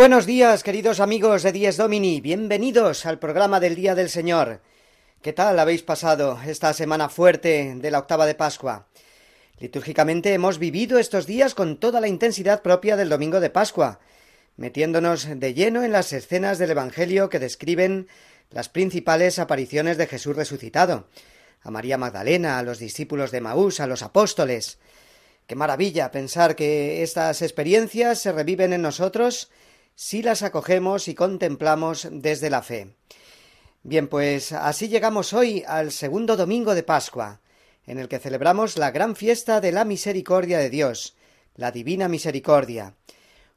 Buenos días, queridos amigos de Dies Domini. Bienvenidos al programa del Día del Señor. ¿Qué tal habéis pasado esta semana fuerte de la octava de Pascua? Litúrgicamente hemos vivido estos días con toda la intensidad propia del domingo de Pascua, metiéndonos de lleno en las escenas del Evangelio que describen las principales apariciones de Jesús resucitado, a María Magdalena, a los discípulos de Maús, a los apóstoles. Qué maravilla pensar que estas experiencias se reviven en nosotros si las acogemos y contemplamos desde la fe. Bien, pues así llegamos hoy al segundo domingo de Pascua, en el que celebramos la gran fiesta de la misericordia de Dios, la divina misericordia,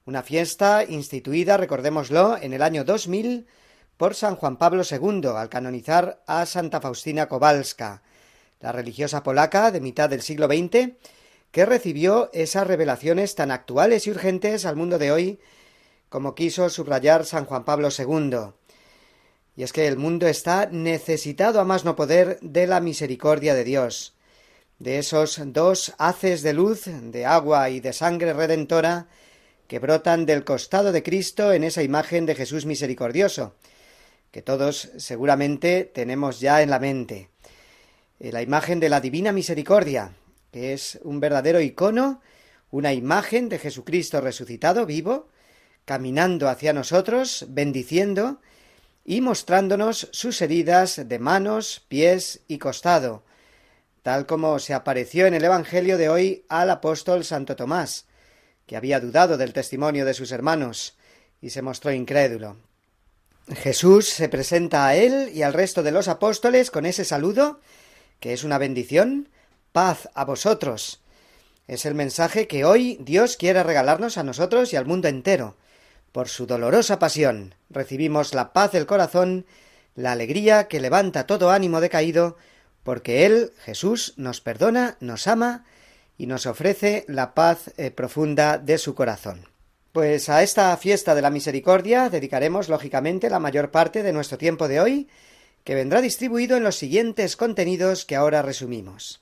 una fiesta instituida, recordémoslo, en el año 2000 por San Juan Pablo II al canonizar a Santa Faustina Kowalska, la religiosa polaca de mitad del siglo XX, que recibió esas revelaciones tan actuales y urgentes al mundo de hoy como quiso subrayar San Juan Pablo II. Y es que el mundo está necesitado a más no poder de la misericordia de Dios, de esos dos haces de luz, de agua y de sangre redentora, que brotan del costado de Cristo en esa imagen de Jesús misericordioso, que todos seguramente tenemos ya en la mente. Eh, la imagen de la divina misericordia, que es un verdadero icono, una imagen de Jesucristo resucitado vivo, caminando hacia nosotros, bendiciendo y mostrándonos sus heridas de manos, pies y costado, tal como se apareció en el Evangelio de hoy al apóstol Santo Tomás, que había dudado del testimonio de sus hermanos y se mostró incrédulo. Jesús se presenta a él y al resto de los apóstoles con ese saludo, que es una bendición, paz a vosotros. Es el mensaje que hoy Dios quiere regalarnos a nosotros y al mundo entero, por su dolorosa pasión recibimos la paz del corazón, la alegría que levanta todo ánimo decaído, porque Él, Jesús, nos perdona, nos ama y nos ofrece la paz eh, profunda de su corazón. Pues a esta fiesta de la misericordia dedicaremos lógicamente la mayor parte de nuestro tiempo de hoy, que vendrá distribuido en los siguientes contenidos que ahora resumimos.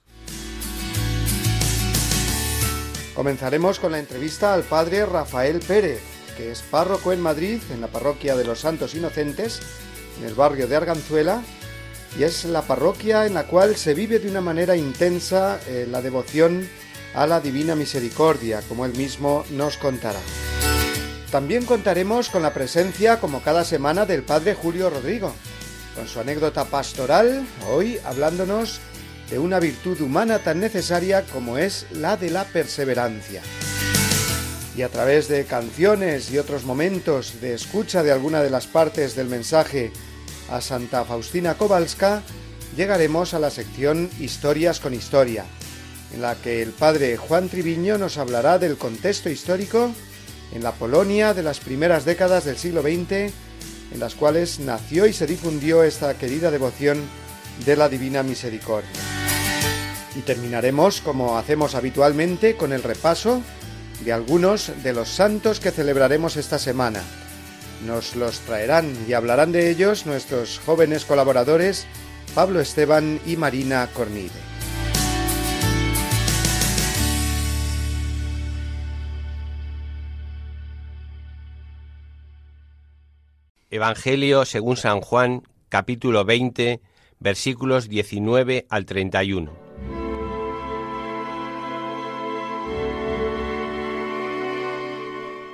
Comenzaremos con la entrevista al padre Rafael Pérez, es párroco en Madrid, en la parroquia de los Santos Inocentes, en el barrio de Arganzuela, y es la parroquia en la cual se vive de una manera intensa eh, la devoción a la Divina Misericordia, como él mismo nos contará. También contaremos con la presencia, como cada semana, del Padre Julio Rodrigo, con su anécdota pastoral, hoy hablándonos de una virtud humana tan necesaria como es la de la perseverancia y a través de canciones y otros momentos de escucha de alguna de las partes del mensaje a Santa Faustina Kowalska, llegaremos a la sección Historias con Historia, en la que el padre Juan Triviño nos hablará del contexto histórico en la Polonia de las primeras décadas del siglo XX, en las cuales nació y se difundió esta querida devoción de la Divina Misericordia. Y terminaremos, como hacemos habitualmente, con el repaso de algunos de los santos que celebraremos esta semana. Nos los traerán y hablarán de ellos nuestros jóvenes colaboradores Pablo Esteban y Marina Cornide. Evangelio según San Juan, capítulo 20, versículos 19 al 31.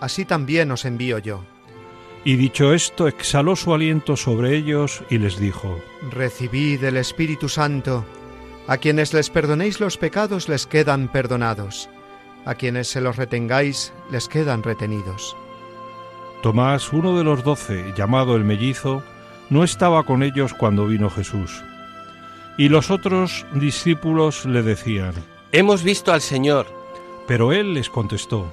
así también os envío yo. Y dicho esto, exhaló su aliento sobre ellos y les dijo, Recibid el Espíritu Santo. A quienes les perdonéis los pecados les quedan perdonados. A quienes se los retengáis les quedan retenidos. Tomás, uno de los doce, llamado el mellizo, no estaba con ellos cuando vino Jesús. Y los otros discípulos le decían, Hemos visto al Señor. Pero él les contestó,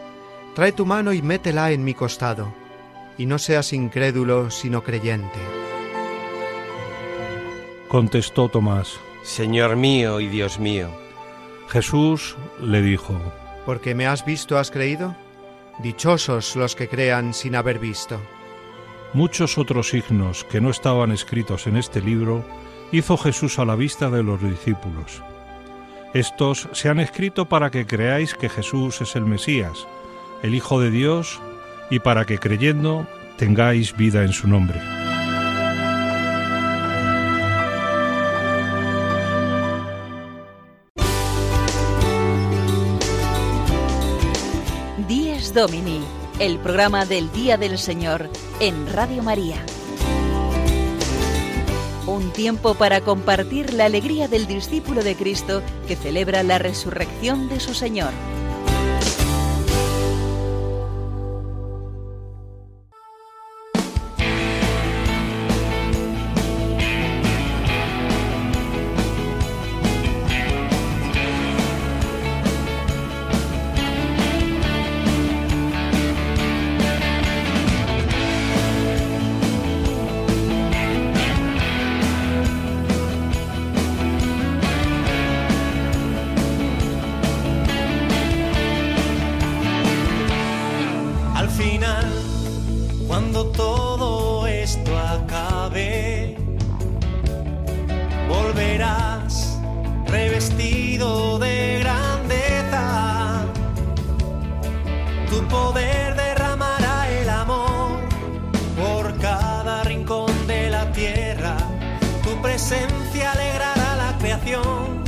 Trae tu mano y métela en mi costado. Y no seas incrédulo, sino creyente. Contestó Tomás. Señor mío y Dios mío. Jesús le dijo, Porque me has visto, has creído. Dichosos los que crean sin haber visto. Muchos otros signos que no estaban escritos en este libro hizo Jesús a la vista de los discípulos. Estos se han escrito para que creáis que Jesús es el Mesías, el Hijo de Dios, y para que creyendo tengáis vida en su nombre. Dies Domini, el programa del Día del Señor en Radio María. Un tiempo para compartir la alegría del discípulo de Cristo que celebra la resurrección de su Señor. Presencia alegrará la creación.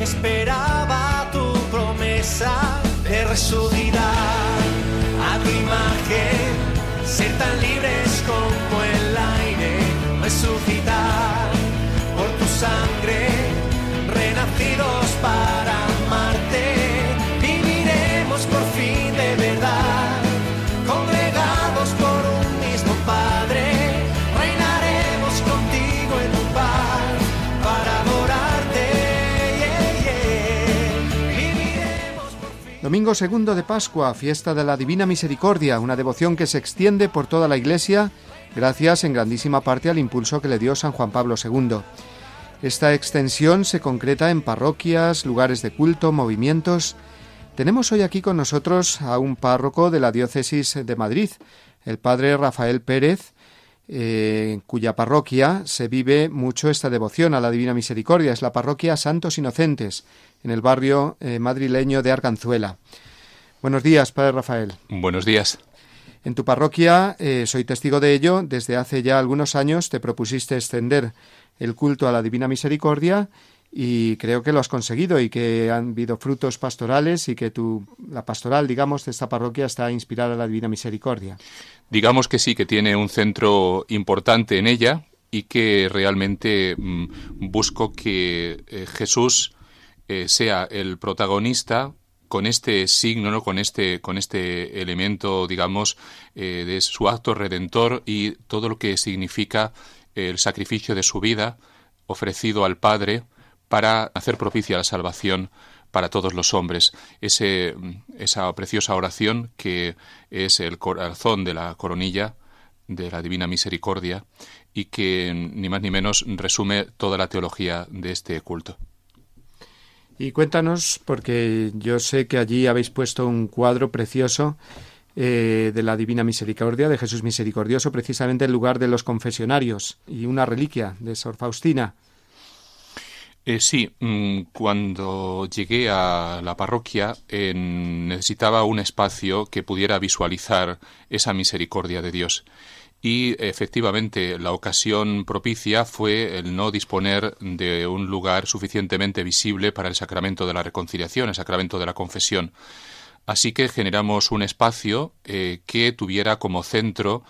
Esperaba tu promesa de resucitar a tu imagen, ser tan libres como el aire, resucitar por tu sangre, renacidos para Domingo segundo de Pascua, fiesta de la Divina Misericordia, una devoción que se extiende por toda la Iglesia, gracias en grandísima parte al impulso que le dio San Juan Pablo II. Esta extensión se concreta en parroquias, lugares de culto, movimientos. Tenemos hoy aquí con nosotros a un párroco de la diócesis de Madrid, el padre Rafael Pérez, eh, cuya parroquia se vive mucho esta devoción a la Divina Misericordia. Es la parroquia Santos Inocentes, en el barrio eh, madrileño de Arganzuela. Buenos días, padre Rafael. Buenos días. En tu parroquia, eh, soy testigo de ello, desde hace ya algunos años te propusiste extender el culto a la Divina Misericordia y creo que lo has conseguido y que han habido frutos pastorales y que tu, la pastoral, digamos, de esta parroquia está inspirada a la Divina Misericordia. Digamos que sí, que tiene un centro importante en ella y que realmente mm, busco que eh, Jesús eh, sea el protagonista con este signo, ¿no? con este, con este elemento, digamos, eh, de su acto redentor y todo lo que significa el sacrificio de su vida ofrecido al Padre para hacer propicia la salvación para todos los hombres. Esa preciosa oración que es el corazón de la coronilla de la Divina Misericordia y que ni más ni menos resume toda la teología de este culto. Y cuéntanos, porque yo sé que allí habéis puesto un cuadro precioso eh, de la Divina Misericordia, de Jesús Misericordioso, precisamente en lugar de los confesionarios, y una reliquia de Sor Faustina. Eh, sí, mm, cuando llegué a la parroquia necesitaba un espacio que pudiera visualizar esa misericordia de Dios. Y efectivamente la ocasión propicia fue el no disponer de un lugar suficientemente visible para el sacramento de la reconciliación, el sacramento de la confesión. Así que generamos un espacio eh, que tuviera como centro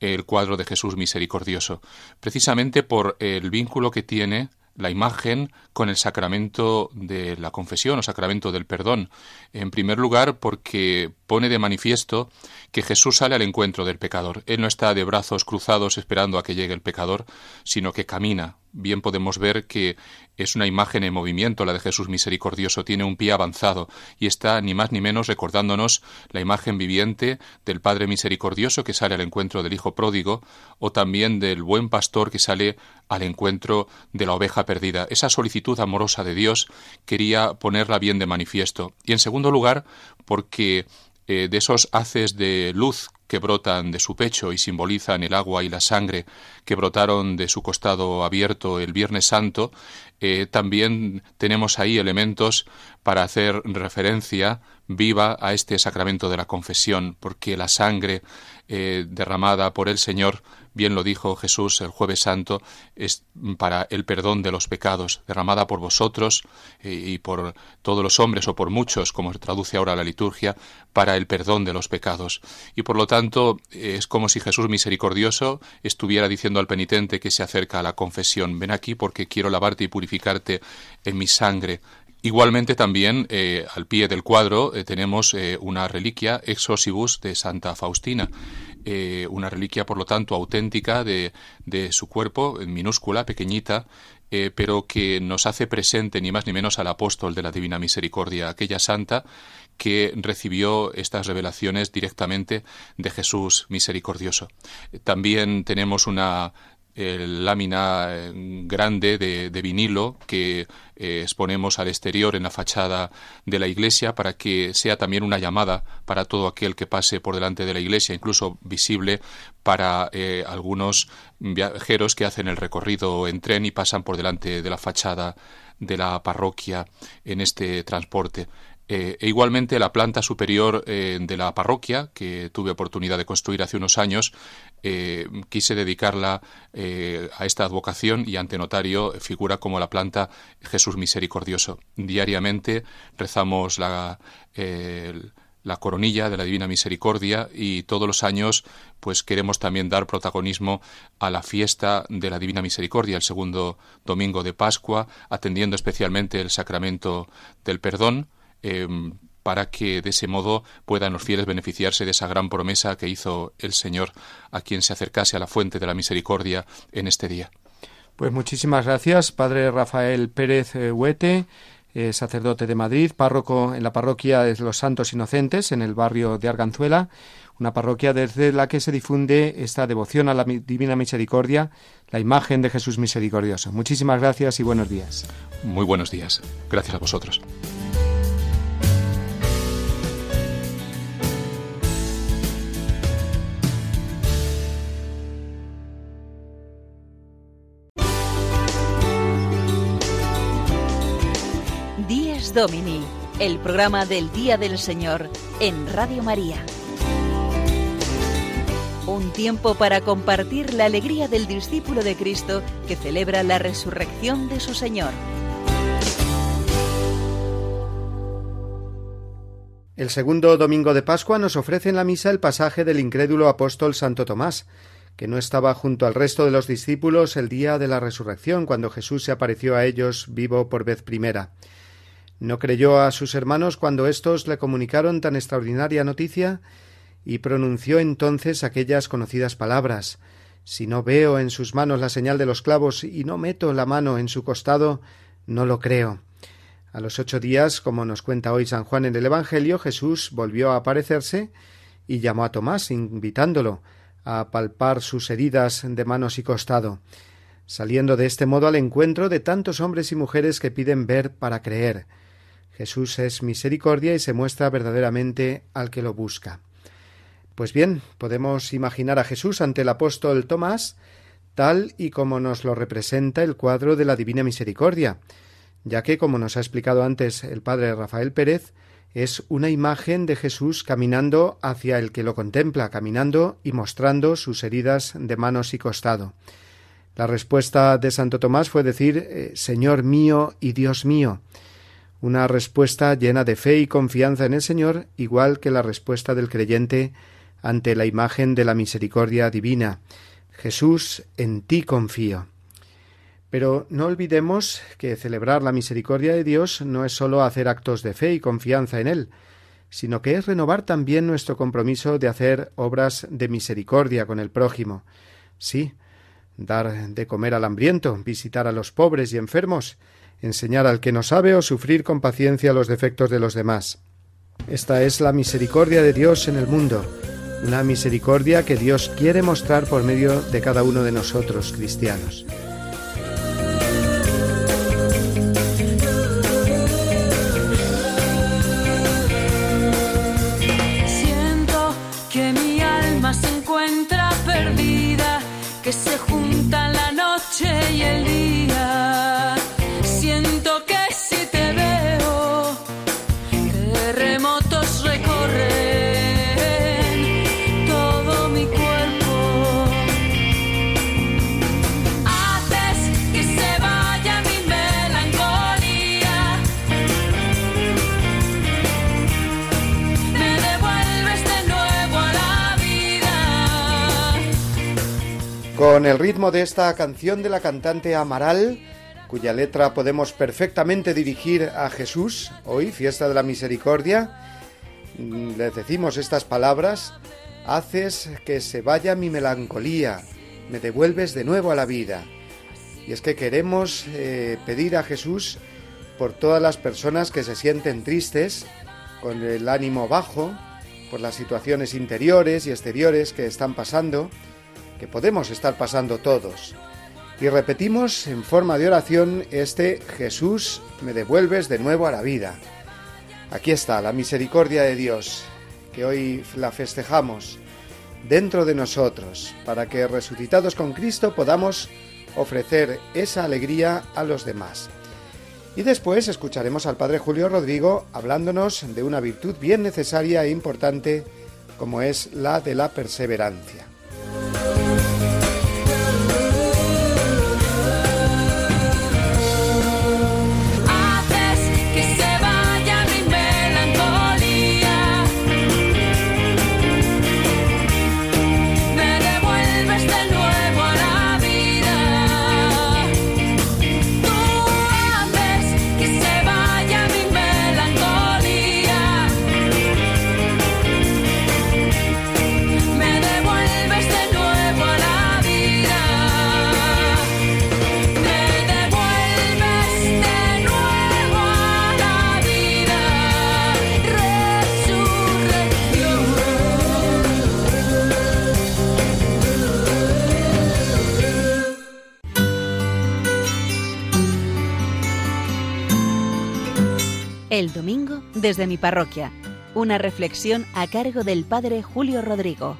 el cuadro de Jesús misericordioso, precisamente por el vínculo que tiene la imagen con el sacramento de la confesión o sacramento del perdón. En primer lugar, porque pone de manifiesto que Jesús sale al encuentro del pecador. Él no está de brazos cruzados esperando a que llegue el pecador, sino que camina bien podemos ver que es una imagen en movimiento la de Jesús misericordioso, tiene un pie avanzado y está ni más ni menos recordándonos la imagen viviente del Padre misericordioso que sale al encuentro del Hijo pródigo o también del buen pastor que sale al encuentro de la oveja perdida. Esa solicitud amorosa de Dios quería ponerla bien de manifiesto. Y en segundo lugar, porque eh, de esos haces de luz que brotan de su pecho y simbolizan el agua y la sangre que brotaron de su costado abierto el Viernes Santo, eh, también tenemos ahí elementos para hacer referencia viva a este sacramento de la confesión, porque la sangre eh, derramada por el Señor bien lo dijo Jesús el jueves santo, es para el perdón de los pecados, derramada por vosotros eh, y por todos los hombres o por muchos, como se traduce ahora la liturgia, para el perdón de los pecados. Y por lo tanto es como si Jesús misericordioso estuviera diciendo al penitente que se acerca a la confesión, ven aquí porque quiero lavarte y purificarte en mi sangre, Igualmente también eh, al pie del cuadro eh, tenemos una reliquia ex de Santa Faustina. Eh, una reliquia, por lo tanto, auténtica de, de su cuerpo, minúscula, pequeñita, eh, pero que nos hace presente ni más ni menos al apóstol de la Divina Misericordia, aquella santa que recibió estas revelaciones directamente de Jesús misericordioso. También tenemos una lámina eh, grande de, vinilo que eh, exponemos al exterior en la fachada de la iglesia para que sea también una llamada para todo aquel que pase por delante de la iglesia, incluso visible para eh, algunos viajeros que hacen el recorrido en tren y pasan por delante de la fachada de la parroquia en este transporte. Eh, e igualmente la planta superior eh, de la parroquia, que tuve oportunidad de construir hace unos años, eh, quise dedicarla a esta advocación y ante notario figura como la planta Jesús Misericordioso. Diariamente rezamos la, la coronilla de la Divina Misericordia y todos los años pues queremos también dar protagonismo a la fiesta de la Divina Misericordia, el segundo domingo de Pascua, atendiendo especialmente el sacramento del perdón Em, para que de ese modo puedan los fieles beneficiarse de esa gran promesa que hizo el Señor a quien se acercase a la fuente de la misericordia en este día. Pues muchísimas gracias, Padre Rafael Pérez eh, Huete, eh, sacerdote de Madrid, párroco en la parroquia de los Santos Inocentes, en el barrio de Arganzuela, una parroquia desde la que se difunde esta devoción a la Divina Misericordia, la imagen de Jesús Misericordioso. Muchísimas gracias y buenos días. Muy buenos días. Gracias a vosotros. Domini, el programa del Día del Señor en Radio María. Un tiempo para compartir la alegría del discípulo de Cristo que celebra la resurrección de su Señor. El segundo domingo de Pascua nos ofrece en la misa el pasaje del incrédulo apóstol Santo Tomás, que no estaba junto al resto de los discípulos el día de la resurrección, cuando Jesús se apareció a ellos vivo por vez primera. No creyó a sus hermanos cuando éstos le comunicaron tan extraordinaria noticia y pronunció entonces aquellas conocidas palabras Si no veo en sus manos la señal de los clavos y no meto la mano en su costado, no lo creo. A los ocho días, como nos cuenta hoy San Juan en el Evangelio, Jesús volvió a aparecerse y llamó a Tomás, invitándolo a palpar sus heridas de manos y costado, saliendo de este modo al encuentro de tantos hombres y mujeres que piden ver para creer. Jesús es misericordia y se muestra verdaderamente al que lo busca. Pues bien, podemos imaginar a Jesús ante el apóstol Tomás tal y como nos lo representa el cuadro de la Divina Misericordia, ya que, como nos ha explicado antes el padre Rafael Pérez, es una imagen de Jesús caminando hacia el que lo contempla, caminando y mostrando sus heridas de manos y costado. La respuesta de Santo Tomás fue decir eh, Señor mío y Dios mío, una respuesta llena de fe y confianza en el Señor, igual que la respuesta del creyente ante la imagen de la misericordia divina. Jesús, en ti confío. Pero no olvidemos que celebrar la misericordia de Dios no es sólo hacer actos de fe y confianza en Él, sino que es renovar también nuestro compromiso de hacer obras de misericordia con el prójimo. Sí, dar de comer al hambriento, visitar a los pobres y enfermos, enseñar al que no sabe o sufrir con paciencia los defectos de los demás. Esta es la misericordia de Dios en el mundo, una misericordia que Dios quiere mostrar por medio de cada uno de nosotros cristianos. El ritmo de esta canción de la cantante Amaral, cuya letra podemos perfectamente dirigir a Jesús, hoy, fiesta de la misericordia, mm, le decimos estas palabras, haces que se vaya mi melancolía, me devuelves de nuevo a la vida. Y es que queremos eh, pedir a Jesús por todas las personas que se sienten tristes, con el ánimo bajo, por las situaciones interiores y exteriores que están pasando, que podemos estar pasando todos. Y repetimos en forma de oración este Jesús, me devuelves de nuevo a la vida. Aquí está la misericordia de Dios, que hoy la festejamos dentro de nosotros, para que resucitados con Cristo podamos ofrecer esa alegría a los demás. Y después escucharemos al Padre Julio Rodrigo hablándonos de una virtud bien necesaria e importante como es la de la perseverancia. Haces desde mi parroquia. Una reflexión a cargo del Padre Julio Rodrigo.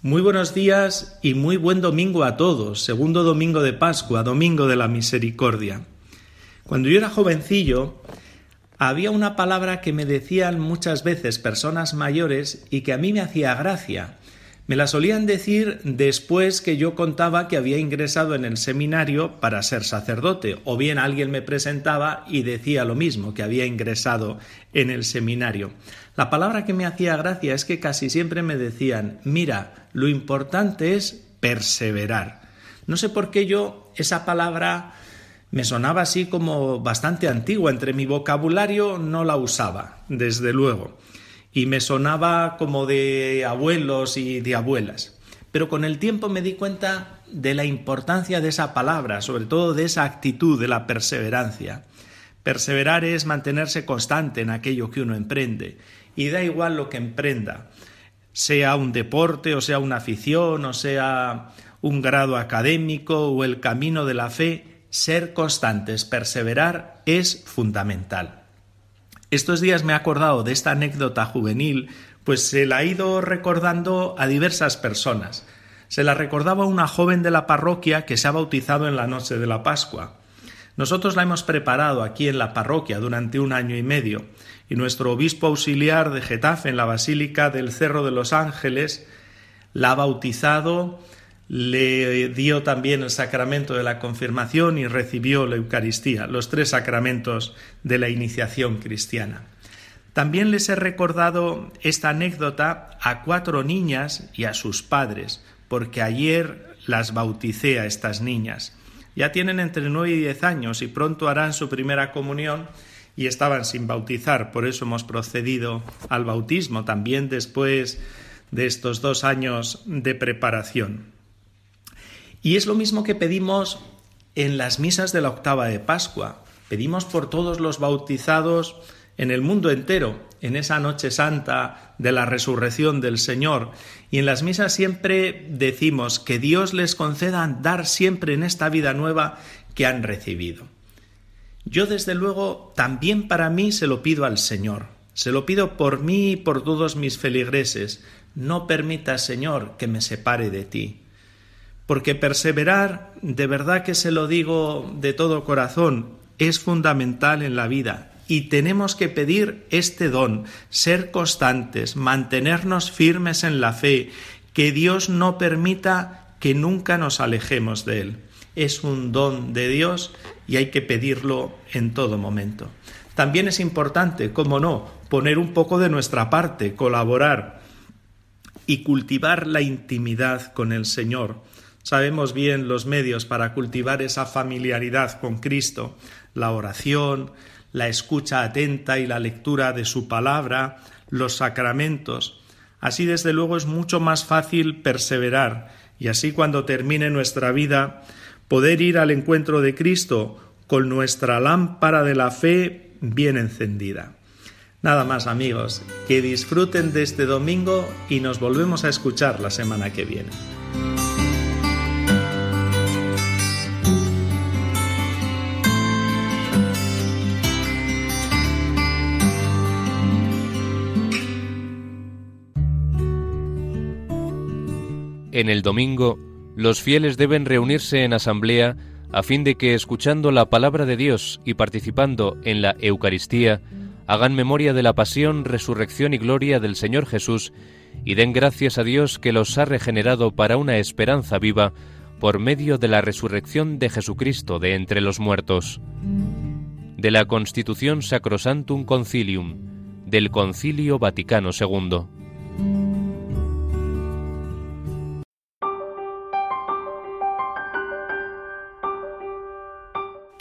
Muy buenos días y muy buen domingo a todos, segundo domingo de Pascua, domingo de la misericordia. Cuando yo era jovencillo, había una palabra que me decían muchas veces personas mayores y que a mí me hacía gracia. Me la solían decir después que yo contaba que había ingresado en el seminario para ser sacerdote, o bien alguien me presentaba y decía lo mismo, que había ingresado en el seminario. La palabra que me hacía gracia es que casi siempre me decían, mira, lo importante es perseverar. No sé por qué yo esa palabra me sonaba así como bastante antigua, entre mi vocabulario no la usaba, desde luego y me sonaba como de abuelos y de abuelas. Pero con el tiempo me di cuenta de la importancia de esa palabra, sobre todo de esa actitud de la perseverancia. Perseverar es mantenerse constante en aquello que uno emprende, y da igual lo que emprenda, sea un deporte, o sea una afición, o sea un grado académico o el camino de la fe, ser constantes, perseverar es fundamental. Estos días me he acordado de esta anécdota juvenil, pues se la ha ido recordando a diversas personas. Se la recordaba una joven de la parroquia que se ha bautizado en la noche de la Pascua. Nosotros la hemos preparado aquí en la parroquia durante un año y medio, y nuestro obispo auxiliar de Getafe en la Basílica del Cerro de los Ángeles la ha bautizado le dio también el sacramento de la confirmación y recibió la Eucaristía, los tres sacramentos de la iniciación cristiana. También les he recordado esta anécdota a cuatro niñas y a sus padres, porque ayer las bauticé a estas niñas. Ya tienen entre nueve y diez años y pronto harán su primera comunión y estaban sin bautizar, por eso hemos procedido al bautismo también después de estos dos años de preparación. Y es lo mismo que pedimos en las misas de la octava de Pascua. Pedimos por todos los bautizados en el mundo entero, en esa noche santa de la resurrección del Señor. Y en las misas siempre decimos que Dios les conceda dar siempre en esta vida nueva que han recibido. Yo desde luego también para mí se lo pido al Señor. Se lo pido por mí y por todos mis feligreses. No permita, Señor, que me separe de ti porque perseverar, de verdad que se lo digo de todo corazón, es fundamental en la vida y tenemos que pedir este don, ser constantes, mantenernos firmes en la fe, que Dios no permita que nunca nos alejemos de Él. Es un don de Dios y hay que pedirlo en todo momento. También es importante, como no, poner un poco de nuestra parte, colaborar y cultivar la intimidad con el Señor Sabemos bien los medios para cultivar esa familiaridad con Cristo, la oración, la escucha atenta y la lectura de su palabra, los sacramentos. Así desde luego es mucho más fácil perseverar y así cuando termine nuestra vida poder ir al encuentro de Cristo con nuestra lámpara de la fe bien encendida. Nada más amigos, que disfruten de este domingo y nos volvemos a escuchar la semana que viene. En el domingo, los fieles deben reunirse en asamblea a fin de que, escuchando la palabra de Dios y participando en la Eucaristía, hagan memoria de la pasión, resurrección y gloria del Señor Jesús y den gracias a Dios que los ha regenerado para una esperanza viva por medio de la resurrección de Jesucristo de entre los muertos. De la Constitución Sacrosantum Concilium, del Concilio Vaticano II.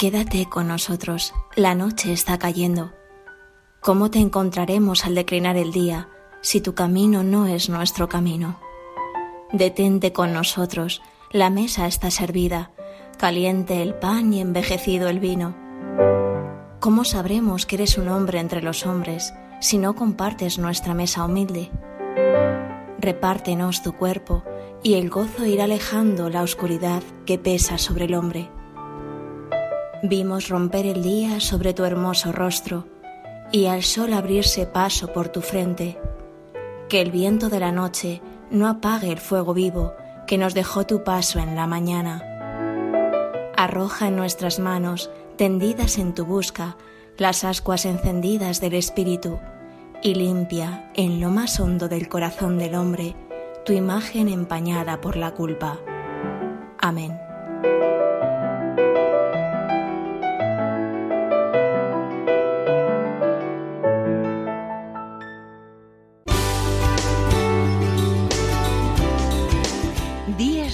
Quédate con nosotros, la noche está cayendo. ¿Cómo te encontraremos al declinar el día si tu camino no es nuestro camino? Detente con nosotros, la mesa está servida, caliente el pan y envejecido el vino. ¿Cómo sabremos que eres un hombre entre los hombres si no compartes nuestra mesa humilde? Repártenos tu cuerpo y el gozo irá alejando la oscuridad que pesa sobre el hombre. Vimos romper el día sobre tu hermoso rostro y al sol abrirse paso por tu frente. Que el viento de la noche no apague el fuego vivo que nos dejó tu paso en la mañana. Arroja en nuestras manos, tendidas en tu busca, las ascuas encendidas del Espíritu y limpia en lo más hondo del corazón del hombre tu imagen empañada por la culpa. Amén.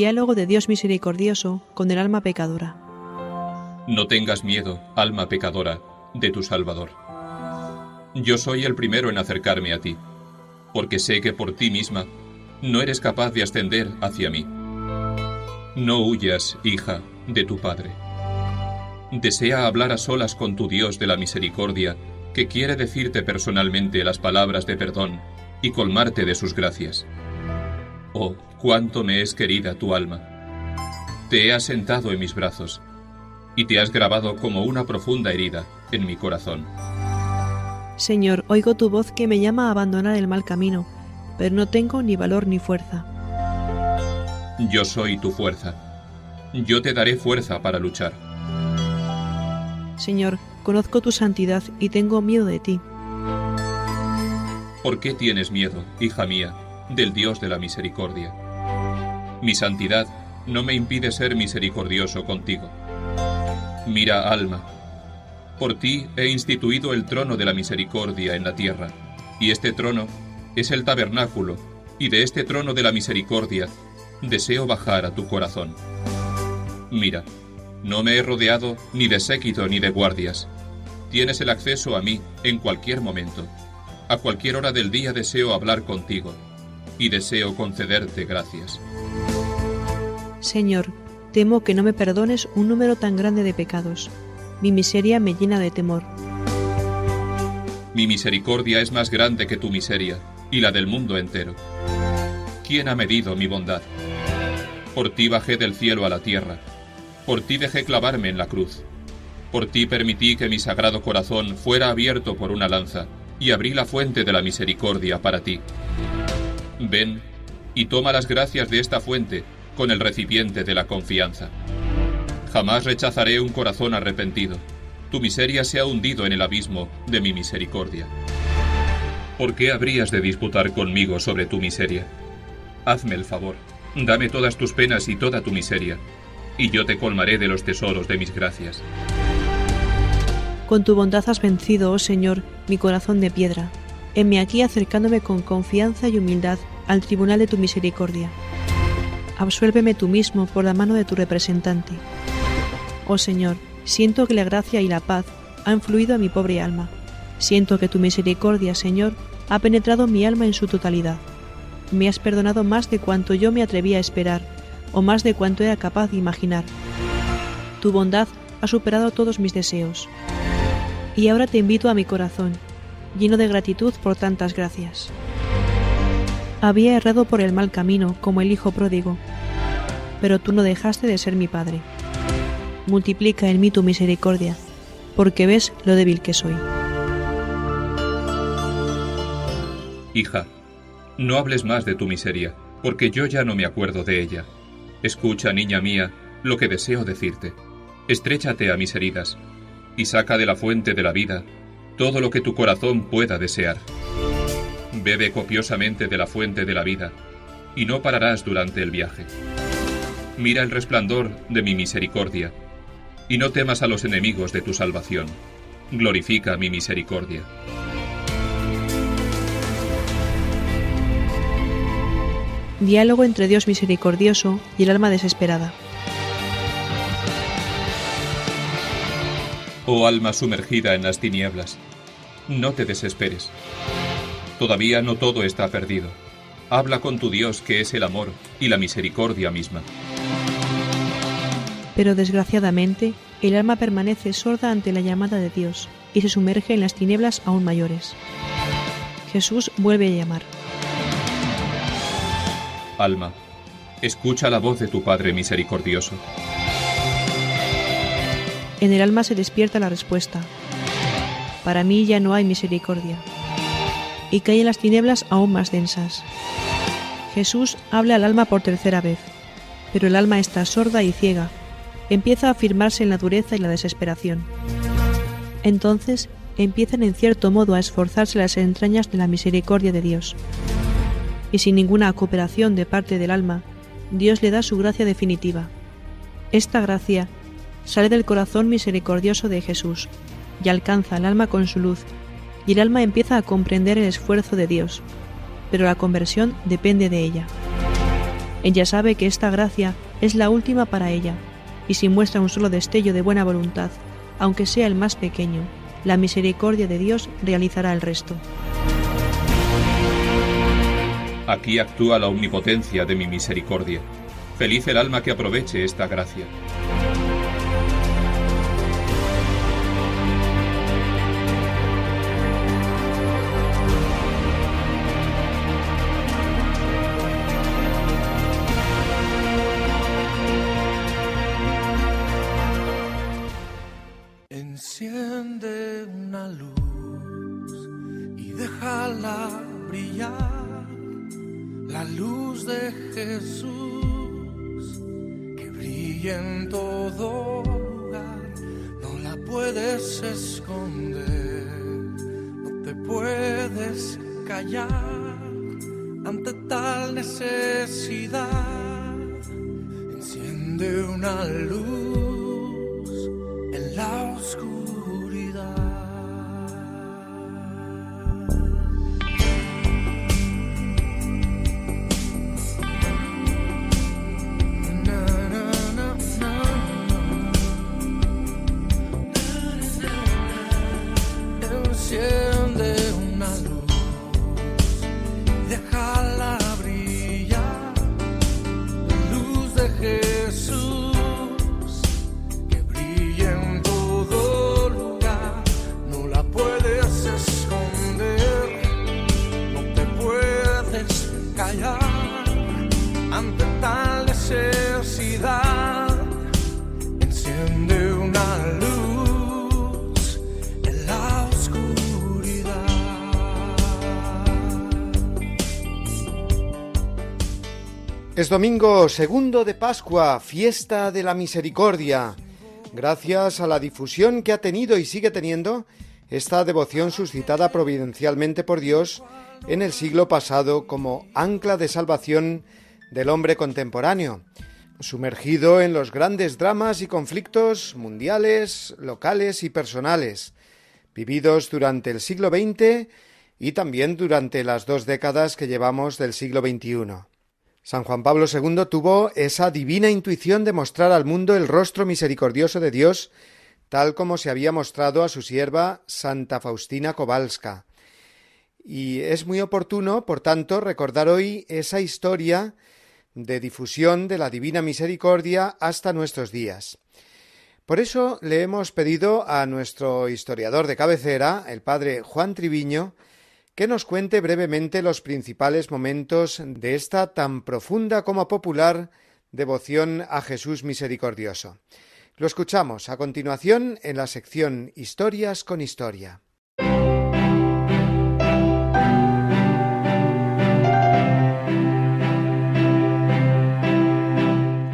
Diálogo de Dios misericordioso con el alma pecadora. No tengas miedo, alma pecadora, de tu Salvador. Yo soy el primero en acercarme a ti, porque sé que por ti misma no eres capaz de ascender hacia mí. No huyas, hija, de tu Padre. Desea hablar a solas con tu Dios de la misericordia, que quiere decirte personalmente las palabras de perdón y colmarte de sus gracias. Oh, cuánto me es querida tu alma. Te he asentado en mis brazos y te has grabado como una profunda herida en mi corazón. Señor, oigo tu voz que me llama a abandonar el mal camino, pero no tengo ni valor ni fuerza. Yo soy tu fuerza. Yo te daré fuerza para luchar. Señor, conozco tu santidad y tengo miedo de ti. ¿Por qué tienes miedo, hija mía, del Dios de la misericordia? Mi santidad no me impide ser misericordioso contigo. Mira, alma, por ti he instituido el trono de la misericordia en la tierra, y este trono es el tabernáculo, y de este trono de la misericordia deseo bajar a tu corazón. Mira, no me he rodeado ni de séquito ni de guardias. Tienes el acceso a mí en cualquier momento. A cualquier hora del día deseo hablar contigo, y deseo concederte gracias. Señor, temo que no me perdones un número tan grande de pecados mi miseria me llena de temor. Mi misericordia es más grande que tu miseria y la del mundo entero. ¿Quién ha medido mi bondad? Por ti bajé del cielo a la tierra, por ti dejé clavarme en la cruz, por ti permití que mi sagrado corazón fuera abierto por una lanza y abrí la fuente de la misericordia para ti. Ven y toma las gracias de esta fuente con el recipiente de la confianza. Jamás rechazaré un corazón arrepentido. Tu miseria se ha hundido en el abismo de mi misericordia. ¿Por qué habrías de disputar conmigo sobre tu miseria? Hazme el favor, dame todas tus penas y toda tu miseria, y yo te colmaré de los tesoros de mis gracias. Con tu bondad has vencido, oh Señor, mi corazón de piedra. Heme aquí acercándome con confianza y humildad al tribunal de tu misericordia. Absuélveme tú mismo por la mano de tu representante. Oh Señor, siento que la gracia y la paz han fluido a mi pobre alma. Siento que tu misericordia, Señor, ha penetrado mi alma en su totalidad. Me has perdonado más de cuanto yo me atrevía a esperar, o más de cuanto era capaz de imaginar. Tu bondad ha superado todos mis deseos. Y ahora te invito a mi corazón, lleno de gratitud por tantas gracias. Había errado por el mal camino como el hijo pródigo, pero tú no dejaste de ser mi padre multiplica en mí tu misericordia, porque ves lo débil que soy. Hija, no hables más de tu miseria, porque yo ya no me acuerdo de ella. Escucha, niña mía, lo que deseo decirte. Estréchate a mis heridas, y saca de la fuente de la vida todo lo que tu corazón pueda desear. Bebe copiosamente de la fuente de la vida, y no pararás durante el viaje. Mira el resplandor de mi misericordia, y no temas a los enemigos de tu salvación. Glorifica mi misericordia. Diálogo entre Dios misericordioso y el alma desesperada. Oh alma sumergida en las tinieblas, no te desesperes. Todavía no todo está perdido. Habla con tu Dios que es el amor y la misericordia misma pero desgraciadamente el alma permanece sorda ante la llamada de Dios y se sumerge en las tinieblas aún mayores. Jesús vuelve a llamar. Alma, escucha la voz de tu Padre misericordioso. En el alma se despierta la respuesta. Para mí ya no hay misericordia. Y cae en las tinieblas aún más densas. Jesús habla al alma por tercera vez, pero el alma está sorda y ciega empieza a afirmarse en la dureza y la desesperación. Entonces empiezan en cierto modo a esforzarse las entrañas de la misericordia de Dios. Y sin ninguna cooperación de parte del alma, Dios le da su gracia definitiva. Esta gracia sale del corazón misericordioso de Jesús y alcanza al alma con su luz, y el alma empieza a comprender el esfuerzo de Dios, pero la conversión depende de ella. Ella sabe que esta gracia es la última para ella, y si muestra un solo destello de buena voluntad, aunque sea el más pequeño, la misericordia de Dios realizará el resto. Aquí actúa la omnipotencia de mi misericordia. Feliz el alma que aproveche esta gracia. Domingo segundo de Pascua, fiesta de la misericordia. Gracias a la difusión que ha tenido y sigue teniendo esta devoción suscitada providencialmente por Dios en el siglo pasado como ancla de salvación del hombre contemporáneo, sumergido en los grandes dramas y conflictos mundiales, locales y personales, vividos durante el siglo XX y también durante las dos décadas que llevamos del siglo XXI. San Juan Pablo II tuvo esa divina intuición de mostrar al mundo el rostro misericordioso de Dios, tal como se había mostrado a su sierva Santa Faustina Kowalska. Y es muy oportuno, por tanto, recordar hoy esa historia de difusión de la Divina Misericordia hasta nuestros días. Por eso le hemos pedido a nuestro historiador de cabecera, el padre Juan Triviño, que nos cuente brevemente los principales momentos de esta tan profunda como popular devoción a Jesús misericordioso. Lo escuchamos a continuación en la sección Historias con Historia.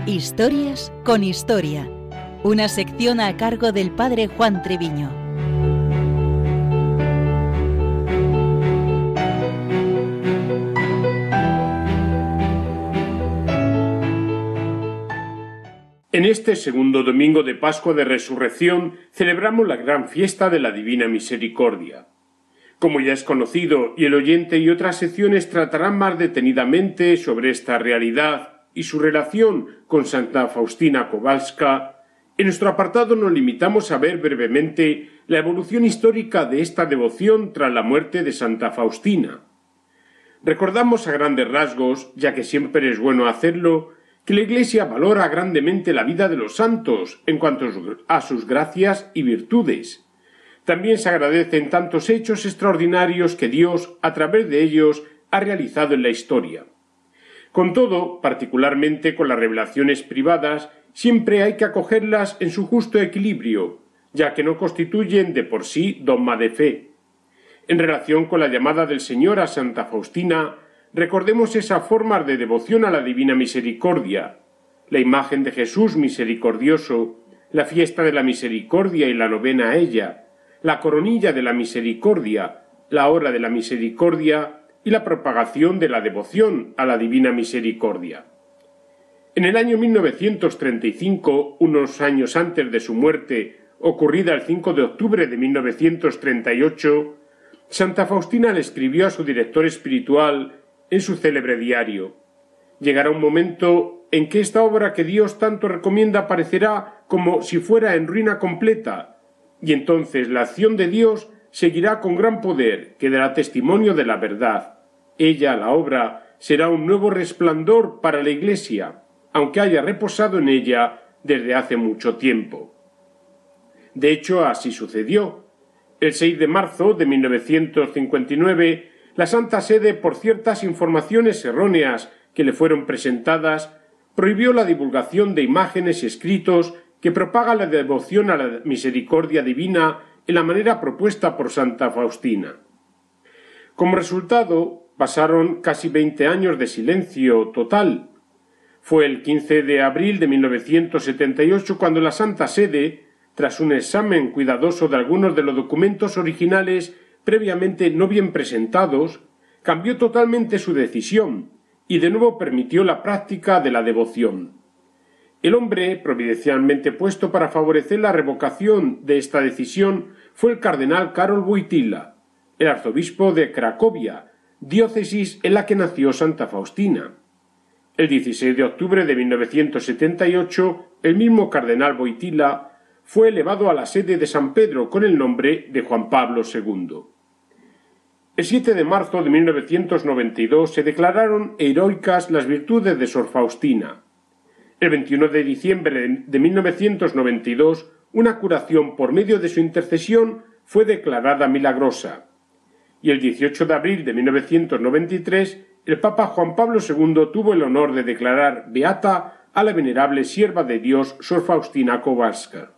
Historias con Historia, una sección a cargo del padre Juan Treviño. En este segundo domingo de Pascua de Resurrección celebramos la gran fiesta de la Divina Misericordia. Como ya es conocido y el oyente y otras secciones tratarán más detenidamente sobre esta realidad y su relación con Santa Faustina Kowalska, en nuestro apartado nos limitamos a ver brevemente la evolución histórica de esta devoción tras la muerte de Santa Faustina. Recordamos a grandes rasgos, ya que siempre es bueno hacerlo, que la Iglesia valora grandemente la vida de los santos en cuanto a sus gracias y virtudes. También se agradecen tantos hechos extraordinarios que Dios, a través de ellos, ha realizado en la historia. Con todo, particularmente con las revelaciones privadas, siempre hay que acogerlas en su justo equilibrio, ya que no constituyen de por sí dogma de fe. En relación con la llamada del Señor a Santa Faustina, recordemos esa forma de devoción a la Divina Misericordia, la imagen de Jesús misericordioso, la fiesta de la misericordia y la novena a ella, la coronilla de la misericordia, la hora de la misericordia y la propagación de la devoción a la Divina Misericordia. En el año 1935, unos años antes de su muerte, ocurrida el 5 de octubre de 1938, Santa Faustina le escribió a su director espiritual en su célebre diario Llegará un momento en que esta obra que Dios tanto recomienda parecerá como si fuera en ruina completa, y entonces la acción de Dios seguirá con gran poder, que dará testimonio de la verdad. Ella, la obra, será un nuevo resplandor para la Iglesia, aunque haya reposado en ella desde hace mucho tiempo. De hecho, así sucedió. El 6 de marzo de 1959, la Santa Sede, por ciertas informaciones erróneas que le fueron presentadas, prohibió la divulgación de imágenes y escritos que propagan la devoción a la misericordia divina en la manera propuesta por Santa Faustina. Como resultado, pasaron casi veinte años de silencio total. Fue el 15 de abril de 1978 cuando la Santa Sede, tras un examen cuidadoso de algunos de los documentos originales previamente no bien presentados, cambió totalmente su decisión y de nuevo permitió la práctica de la devoción. El hombre providencialmente puesto para favorecer la revocación de esta decisión fue el cardenal Karol Wojtyla, el arzobispo de Cracovia, diócesis en la que nació Santa Faustina. El 16 de octubre de 1978, el mismo cardenal Wojtyla fue elevado a la sede de San Pedro con el nombre de Juan Pablo II. El 7 de marzo de 1992 se declararon heroicas las virtudes de Sor Faustina. El 21 de diciembre de 1992, una curación por medio de su intercesión fue declarada milagrosa. Y el 18 de abril de 1993, el Papa Juan Pablo II tuvo el honor de declarar beata a la venerable sierva de Dios Sor Faustina Kowalska.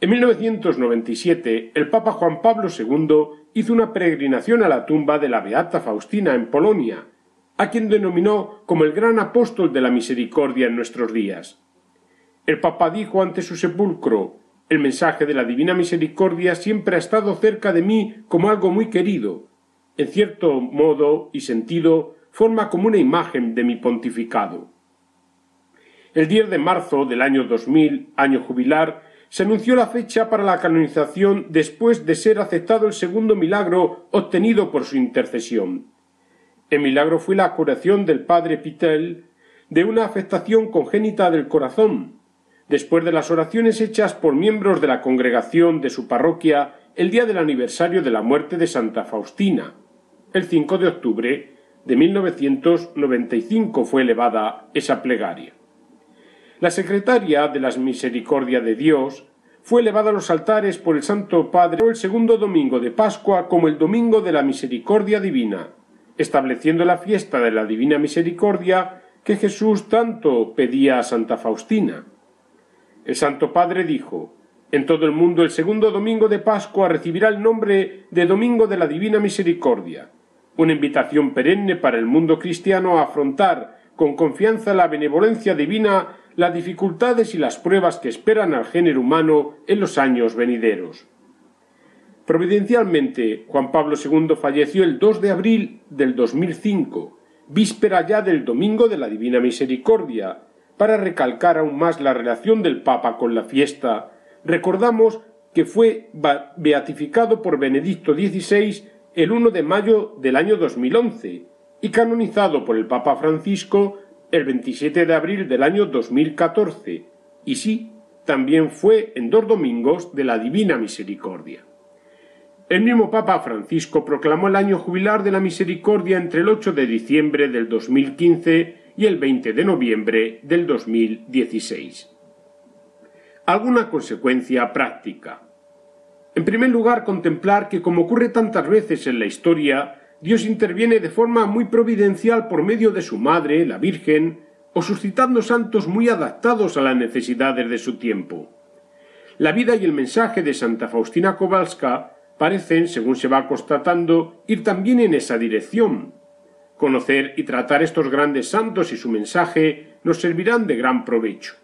En 1997, el Papa Juan Pablo II hizo una peregrinación a la tumba de la Beata Faustina en Polonia, a quien denominó como el gran apóstol de la misericordia en nuestros días. El Papa dijo ante su sepulcro El mensaje de la Divina Misericordia siempre ha estado cerca de mí como algo muy querido. En cierto modo y sentido, forma como una imagen de mi pontificado. El 10 de marzo del año 2000, año jubilar, se anunció la fecha para la canonización después de ser aceptado el segundo milagro obtenido por su intercesión. El milagro fue la curación del padre Pitel de una afectación congénita del corazón, después de las oraciones hechas por miembros de la congregación de su parroquia el día del aniversario de la muerte de Santa Faustina. El 5 de octubre de 1995 fue elevada esa plegaria. La secretaria de las Misericordia de Dios fue elevada a los altares por el Santo Padre el segundo domingo de Pascua como el Domingo de la Misericordia Divina, estableciendo la fiesta de la Divina Misericordia que Jesús tanto pedía a Santa Faustina. El Santo Padre dijo En todo el mundo el segundo domingo de Pascua recibirá el nombre de Domingo de la Divina Misericordia, una invitación perenne para el mundo cristiano a afrontar con confianza la benevolencia divina las dificultades y las pruebas que esperan al género humano en los años venideros. Providencialmente, Juan Pablo II falleció el 2 de abril del 2005, víspera ya del Domingo de la Divina Misericordia. Para recalcar aún más la relación del Papa con la fiesta, recordamos que fue beatificado por Benedicto XVI el 1 de mayo del año 2011 y canonizado por el Papa Francisco el 27 de abril del año 2014, y sí, también fue en dos domingos de la Divina Misericordia. El mismo Papa Francisco proclamó el año jubilar de la misericordia entre el 8 de diciembre del 2015 y el 20 de noviembre del 2016. Alguna consecuencia práctica. En primer lugar, contemplar que, como ocurre tantas veces en la historia, Dios interviene de forma muy providencial por medio de su madre, la Virgen, o suscitando santos muy adaptados a las necesidades de su tiempo. La vida y el mensaje de Santa Faustina Kowalska parecen, según se va constatando, ir también en esa dirección. Conocer y tratar estos grandes santos y su mensaje nos servirán de gran provecho.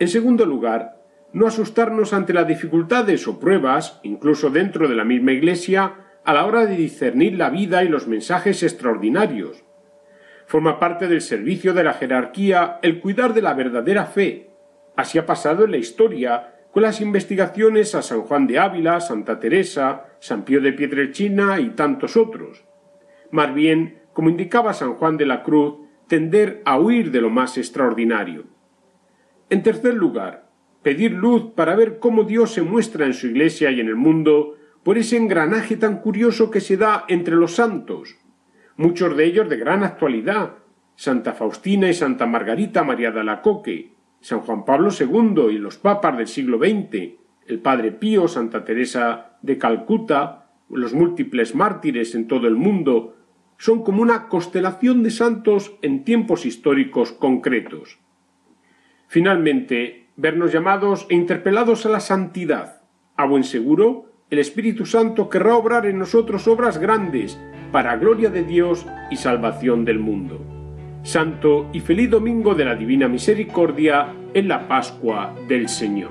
En segundo lugar, no asustarnos ante las dificultades o pruebas, incluso dentro de la misma Iglesia, a la hora de discernir la vida y los mensajes extraordinarios. Forma parte del servicio de la jerarquía el cuidar de la verdadera fe. Así ha pasado en la historia con las investigaciones a San Juan de Ávila, Santa Teresa, San Pío de Pietrelcina y tantos otros. Más bien, como indicaba San Juan de la Cruz, tender a huir de lo más extraordinario. En tercer lugar, pedir luz para ver cómo Dios se muestra en su Iglesia y en el mundo por ese engranaje tan curioso que se da entre los santos, muchos de ellos de gran actualidad, Santa Faustina y Santa Margarita María de Alacoque, San Juan Pablo II y los papas del siglo XX, el Padre Pío, Santa Teresa de Calcuta, los múltiples mártires en todo el mundo, son como una constelación de santos en tiempos históricos concretos. Finalmente, vernos llamados e interpelados a la santidad. A buen seguro, el Espíritu Santo querrá obrar en nosotros obras grandes para gloria de Dios y salvación del mundo. Santo y feliz domingo de la Divina Misericordia en la Pascua del Señor.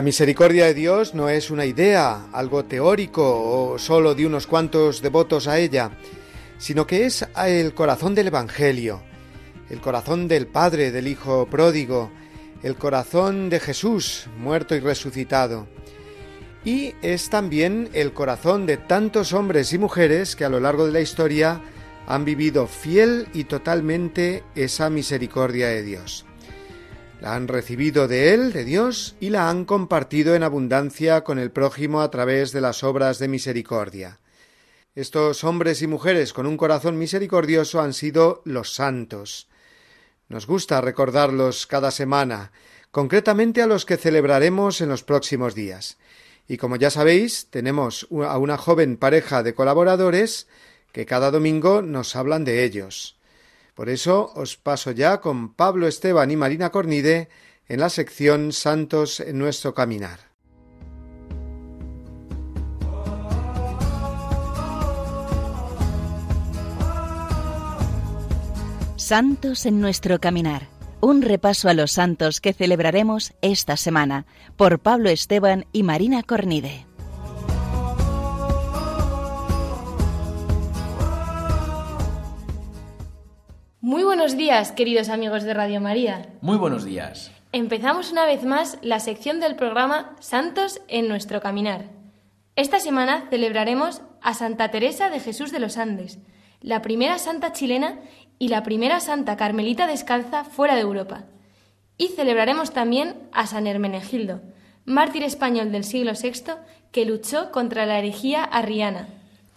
La misericordia de Dios no es una idea, algo teórico o solo de unos cuantos devotos a ella, sino que es el corazón del Evangelio, el corazón del Padre, del Hijo pródigo, el corazón de Jesús, muerto y resucitado. Y es también el corazón de tantos hombres y mujeres que a lo largo de la historia han vivido fiel y totalmente esa misericordia de Dios. La han recibido de Él, de Dios, y la han compartido en abundancia con el prójimo a través de las obras de misericordia. Estos hombres y mujeres con un corazón misericordioso han sido los santos. Nos gusta recordarlos cada semana, concretamente a los que celebraremos en los próximos días. Y como ya sabéis, tenemos a una joven pareja de colaboradores que cada domingo nos hablan de ellos. Por eso os paso ya con Pablo Esteban y Marina Cornide en la sección Santos en nuestro caminar. Santos en nuestro caminar. Un repaso a los santos que celebraremos esta semana por Pablo Esteban y Marina Cornide. Muy buenos días, queridos amigos de Radio María. Muy buenos días. Empezamos una vez más la sección del programa Santos en nuestro caminar. Esta semana celebraremos a Santa Teresa de Jesús de los Andes, la primera santa chilena y la primera santa carmelita descalza fuera de Europa. Y celebraremos también a San Hermenegildo, mártir español del siglo VI que luchó contra la herejía arriana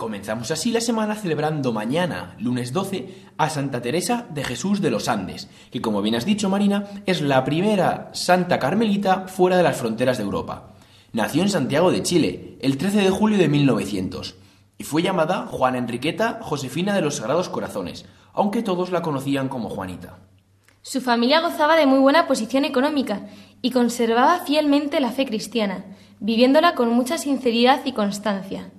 Comenzamos así la semana celebrando mañana, lunes 12, a Santa Teresa de Jesús de los Andes, que como bien has dicho Marina, es la primera santa carmelita fuera de las fronteras de Europa. Nació en Santiago de Chile, el 13 de julio de 1900, y fue llamada Juana Enriqueta Josefina de los Sagrados Corazones, aunque todos la conocían como Juanita. Su familia gozaba de muy buena posición económica y conservaba fielmente la fe cristiana, viviéndola con mucha sinceridad y constancia.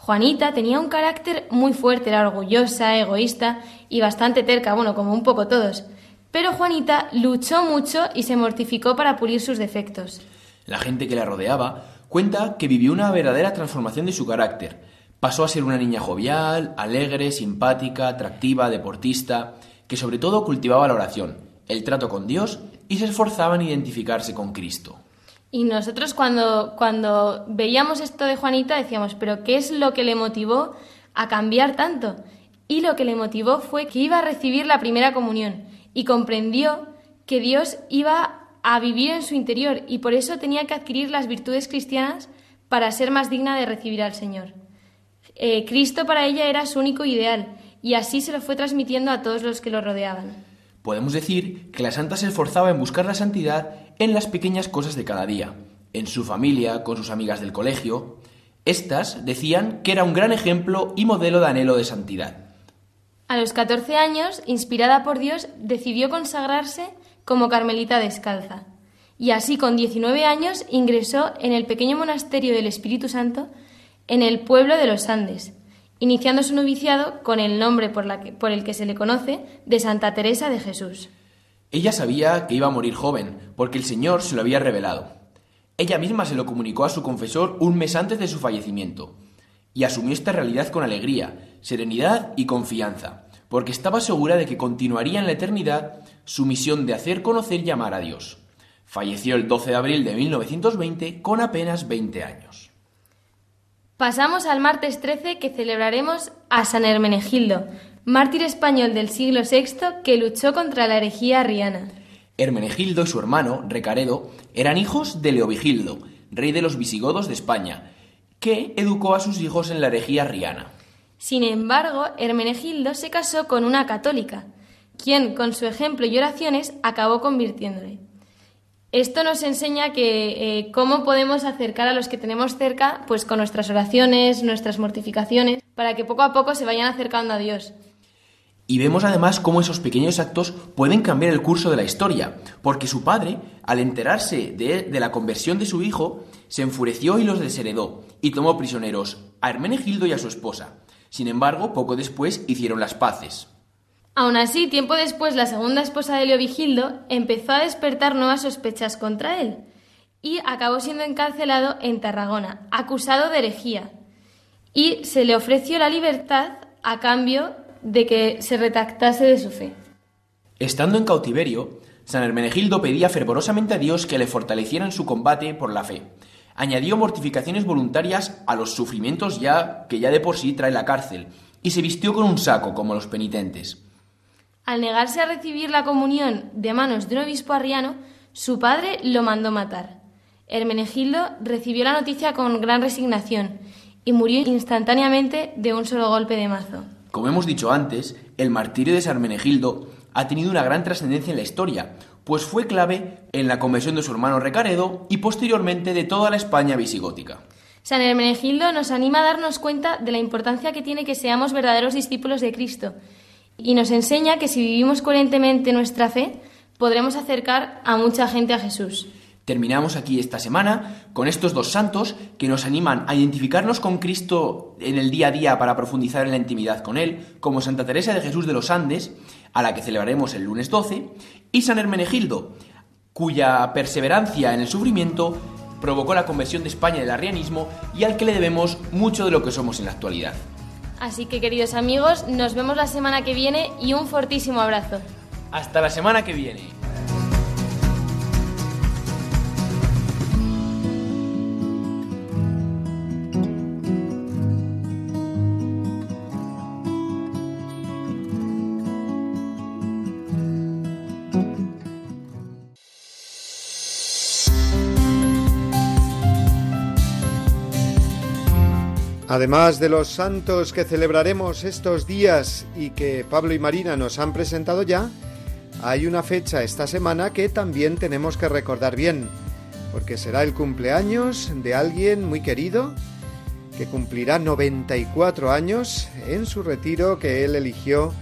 Juanita tenía un carácter muy fuerte, era orgullosa, egoísta y bastante terca, bueno, como un poco todos. Pero Juanita luchó mucho y se mortificó para pulir sus defectos. La gente que la rodeaba cuenta que vivió una verdadera transformación de su carácter. Pasó a ser una niña jovial, alegre, simpática, atractiva, deportista, que sobre todo cultivaba la oración, el trato con Dios y se esforzaba en identificarse con Cristo. Y nosotros cuando, cuando veíamos esto de Juanita decíamos, pero ¿qué es lo que le motivó a cambiar tanto? y lo que le motivó fue que iba a recibir la primera comunión y comprendió que Dios iba a vivir en su interior y por eso tenía que adquirir las virtudes cristianas para ser más digna de recibir al Señor. Eh, Cristo para ella era su único ideal y así se lo fue transmitiendo a todos los que lo rodeaban. Podemos decir que la santa se esforzaba en buscar la santidad en las pequeñas cosas de cada día, en su familia, con sus amigas del colegio. Estas decían que era un gran ejemplo y modelo de anhelo de santidad. A los 14 años, inspirada por Dios, decidió consagrarse como carmelita descalza. Y así con 19 años ingresó en el pequeño monasterio del Espíritu Santo en el pueblo de los Andes, iniciando su noviciado con el nombre por, por el que se le conoce de Santa Teresa de Jesús. Ella sabía que iba a morir joven, porque el Señor se lo había revelado. Ella misma se lo comunicó a su confesor un mes antes de su fallecimiento, y asumió esta realidad con alegría, serenidad y confianza, porque estaba segura de que continuaría en la eternidad su misión de hacer conocer y amar a Dios. Falleció el 12 de abril de 1920 con apenas 20 años. Pasamos al martes 13 que celebraremos a San Hermenegildo, mártir español del siglo VI que luchó contra la herejía arriana. Hermenegildo y su hermano, Recaredo, eran hijos de Leovigildo, rey de los visigodos de España, que educó a sus hijos en la herejía arriana. Sin embargo, Hermenegildo se casó con una católica, quien, con su ejemplo y oraciones, acabó convirtiéndole. Esto nos enseña que eh, cómo podemos acercar a los que tenemos cerca, pues con nuestras oraciones, nuestras mortificaciones, para que poco a poco se vayan acercando a Dios. Y vemos además cómo esos pequeños actos pueden cambiar el curso de la historia, porque su padre, al enterarse de, de la conversión de su hijo, se enfureció y los desheredó, y tomó prisioneros a Hermenegildo y a su esposa. Sin embargo, poco después hicieron las paces. Aún así, tiempo después, la segunda esposa de Leovigildo empezó a despertar nuevas sospechas contra él y acabó siendo encarcelado en Tarragona, acusado de herejía. Y se le ofreció la libertad a cambio de que se retractase de su fe. Estando en cautiverio, San Hermenegildo pedía fervorosamente a Dios que le fortaleciera en su combate por la fe. Añadió mortificaciones voluntarias a los sufrimientos ya que ya de por sí trae la cárcel, y se vistió con un saco como los penitentes. Al negarse a recibir la comunión de manos de un obispo arriano, su padre lo mandó matar. Hermenegildo recibió la noticia con gran resignación y murió instantáneamente de un solo golpe de mazo. Como hemos dicho antes, el martirio de San Hermenegildo ha tenido una gran trascendencia en la historia, pues fue clave en la conversión de su hermano Recaredo y posteriormente de toda la España visigótica. San Hermenegildo nos anima a darnos cuenta de la importancia que tiene que seamos verdaderos discípulos de Cristo y nos enseña que si vivimos coherentemente nuestra fe, podremos acercar a mucha gente a Jesús. Terminamos aquí esta semana con estos dos santos que nos animan a identificarnos con Cristo en el día a día para profundizar en la intimidad con Él, como Santa Teresa de Jesús de los Andes, a la que celebraremos el lunes 12, y San Hermenegildo, cuya perseverancia en el sufrimiento provocó la conversión de España del arrianismo y al que le debemos mucho de lo que somos en la actualidad. Así que queridos amigos, nos vemos la semana que viene y un fortísimo abrazo. Hasta la semana que viene. Además de los santos que celebraremos estos días y que Pablo y Marina nos han presentado ya, hay una fecha esta semana que también tenemos que recordar bien, porque será el cumpleaños de alguien muy querido que cumplirá 94 años en su retiro que él eligió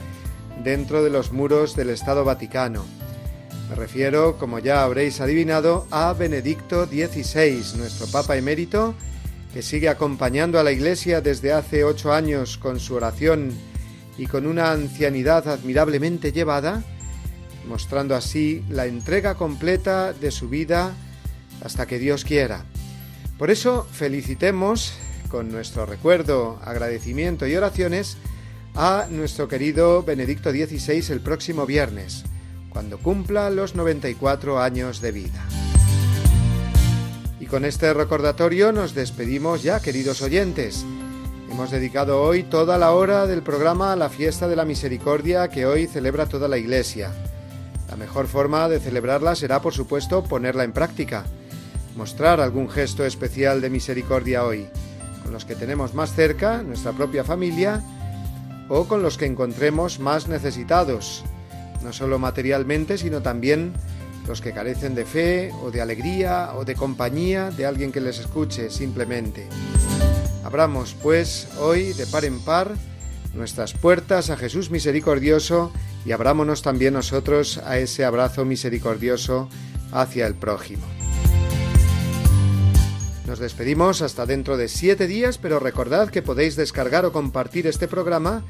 dentro de los muros del Estado Vaticano. Me refiero, como ya habréis adivinado, a Benedicto XVI, nuestro Papa emérito, que sigue acompañando a la Iglesia desde hace ocho años con su oración y con una ancianidad admirablemente llevada, mostrando así la entrega completa de su vida hasta que Dios quiera. Por eso felicitemos con nuestro recuerdo, agradecimiento y oraciones a nuestro querido Benedicto XVI el próximo viernes, cuando cumpla los 94 años de vida con este recordatorio nos despedimos ya, queridos oyentes. Hemos dedicado hoy toda la hora del programa a la fiesta de la misericordia que hoy celebra toda la Iglesia. La mejor forma de celebrarla será, por supuesto, ponerla en práctica, mostrar algún gesto especial de misericordia hoy, con los que tenemos más cerca, nuestra propia familia, o con los que encontremos más necesitados, no solo materialmente, sino también los que carecen de fe o de alegría o de compañía de alguien que les escuche simplemente. Abramos, pues, hoy de par en par nuestras puertas a Jesús misericordioso y abrámonos también nosotros a ese abrazo misericordioso hacia el prójimo. Nos despedimos hasta dentro de siete días, pero recordad que podéis descargar o compartir este programa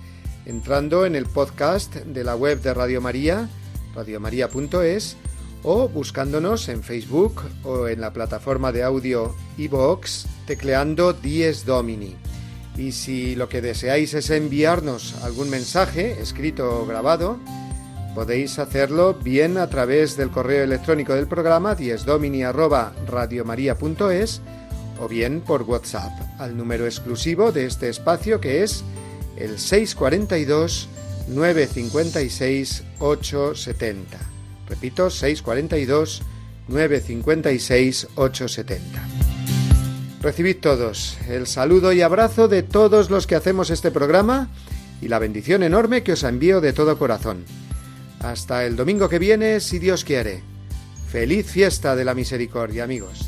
entrando en el podcast de la web de Radio María, radiomaria.es, o buscándonos en Facebook o en la plataforma de audio iVoox tecleando Dies Domini. Y si lo que deseáis es enviarnos algún mensaje, escrito o grabado, podéis hacerlo bien a través del correo electrónico del programa diesdomini@radiomaria.es o bien por WhatsApp al número exclusivo de este espacio que es el 642 956 870. Repito, 642 956 870. Recibid todos el saludo y abrazo de todos los que hacemos este programa y la bendición enorme que os envío de todo corazón. Hasta el domingo que viene, si Dios quiere. Feliz fiesta de la misericordia, amigos.